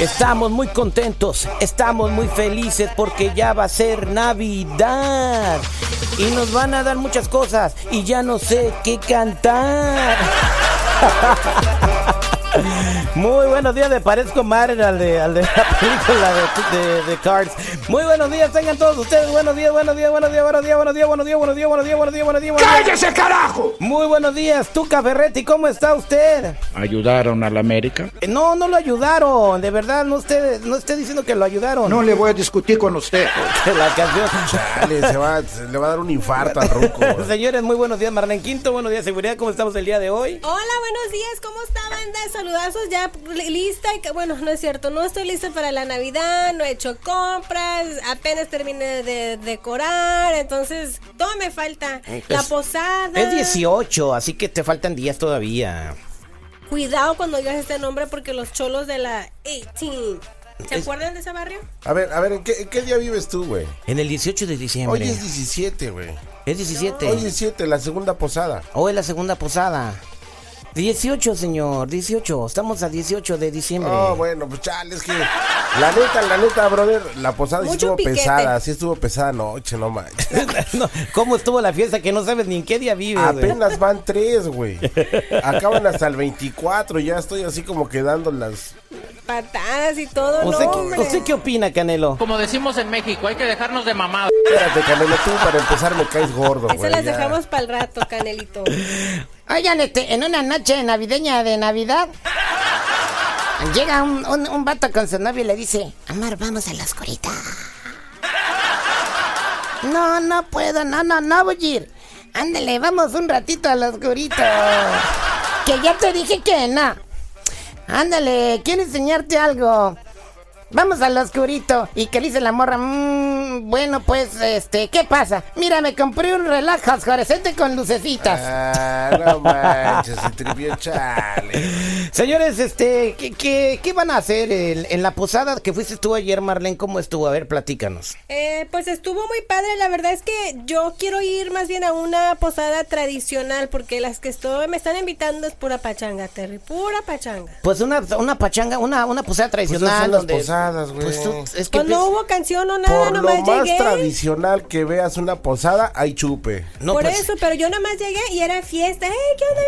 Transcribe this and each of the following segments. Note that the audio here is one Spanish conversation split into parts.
Estamos muy contentos, estamos muy felices porque ya va a ser Navidad y nos van a dar muchas cosas y ya no sé qué cantar. Muy buenos días, me parezco Mario al de, al de la película de, de, Cards. Muy buenos días, tengan todos ustedes. Buenos días, buenos días, buenos días, buenos días, buenos días, buenos días, buenos días, buenos días, buenos días, buenos días. ¡Cállese, carajo! Muy buenos días, Tuca Ferretti, ¿cómo está usted? ¿Ayudaron a la América? No, no lo ayudaron, de verdad, no usted, no esté diciendo que lo ayudaron. No le voy a discutir con usted. la canción. Chale, se va, se le va a dar un infarto al ruco. Señores, muy buenos días, Marlene Quinto, buenos días, seguridad, ¿cómo estamos el día de hoy? Hola, buenos días, ¿cómo está, banda? Saludazos, ya lista. Y, bueno, no es cierto, no estoy lista para la Navidad, no he hecho compras, apenas terminé de decorar, entonces todo me falta. la posada. Es 18, así que te faltan días todavía. Cuidado cuando digas este nombre porque los cholos de la 18 ¿Se acuerdan de ese barrio? A ver, a ver, ¿en qué, día vives tú, güey? En el 18 de diciembre. Hoy es 17, güey. Es 17. Hoy es 17, la segunda posada. Hoy es la segunda posada. 18, señor, 18. Estamos a 18 de diciembre. Oh, bueno, pues chale, es que la neta, la neta, brother, la posada sí estuvo pesada, sí estuvo pesada noche, no manches. ¿Cómo estuvo la fiesta que no sabes ni en qué día vives? Apenas van tres, güey. Acaban hasta el 24, ya estoy así como quedando las patadas y todo. ¿Usted, qué, ¿Usted qué opina, Canelo? Como decimos en México, hay que dejarnos de mamada. Espérate, Canelo, tú para empezar me caes gordo, güey. Se las dejamos para el rato, Canelito. Oigan, este, en una noche navideña de Navidad, llega un, un, vato con su novio y le dice, Amar, vamos a la oscurita. No, no puedo, no, no, no voy a ir. Ándale, vamos un ratito a la oscurita. Que ya te dije que no. Ándale, quiero enseñarte algo. Vamos al oscurito. Y que dice la morra, mmm, bueno, pues, este, ¿qué pasa? Mira, me compré un reloj fosforescente con lucecitas. Ah, no manches, se chale. Señores, este, ¿qué, qué, van a hacer en, la posada que fuiste tú ayer, Marlene? ¿Cómo estuvo? A ver, platícanos. Eh, pues estuvo muy padre. La verdad es que yo quiero ir más bien a una posada tradicional porque las que estoy me están invitando es pura pachanga, Terry, pura pachanga. Pues una, una pachanga, una, una posada pues tradicional donde pues es que pues no hubo canción o nada, por más tradicional que veas una posada, hay chupe. No, por pues eso, pero yo nomás llegué y era fiesta.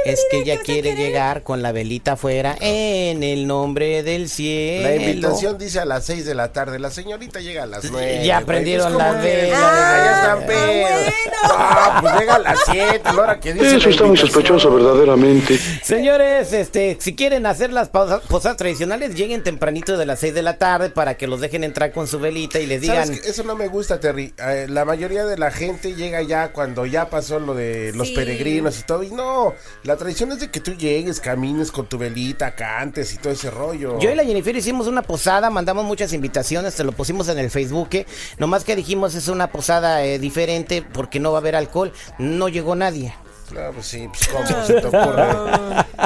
es que ella quiere llegar con la velita afuera en el nombre del cielo. La invitación dice a las 6 de la tarde. La señorita llega a las 9. Ya aprendieron la vela. Ah, ya están pedos. Ah, pues llega a las 7. Ahora que dice Eso está muy sospechoso, verdaderamente. Señores, este, si quieren hacer las posadas tradicionales, lleguen tempranito de las 6 de la tarde para que los dejen entrar con su velita y les digan. Eso no me gusta, Terry. Eh, la mayoría de la gente llega ya cuando ya pasó lo de los peregrinos y todo. Y no, la tradición es de que tú llegues, camines con tu velita, cantes y todo ese rollo. Yo y la Jennifer hicimos una posada, mandamos muchas invitaciones, te lo pusimos en el Facebook. Eh. Nomás que dijimos es una posada eh, diferente porque no va a haber alcohol. No llegó nadie. Claro, sí, pues, cómo se te ocurre.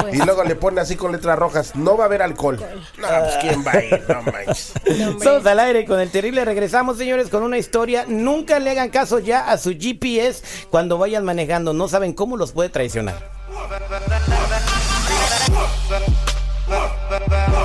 Pues. Y luego le pone así con letras rojas, no va a haber alcohol. No, pues quién va a ir, no manches. Somos al aire con el terrible. Regresamos, señores, con una historia. Nunca le hagan caso ya a su GPS cuando vayan manejando. No saben cómo los puede traicionar.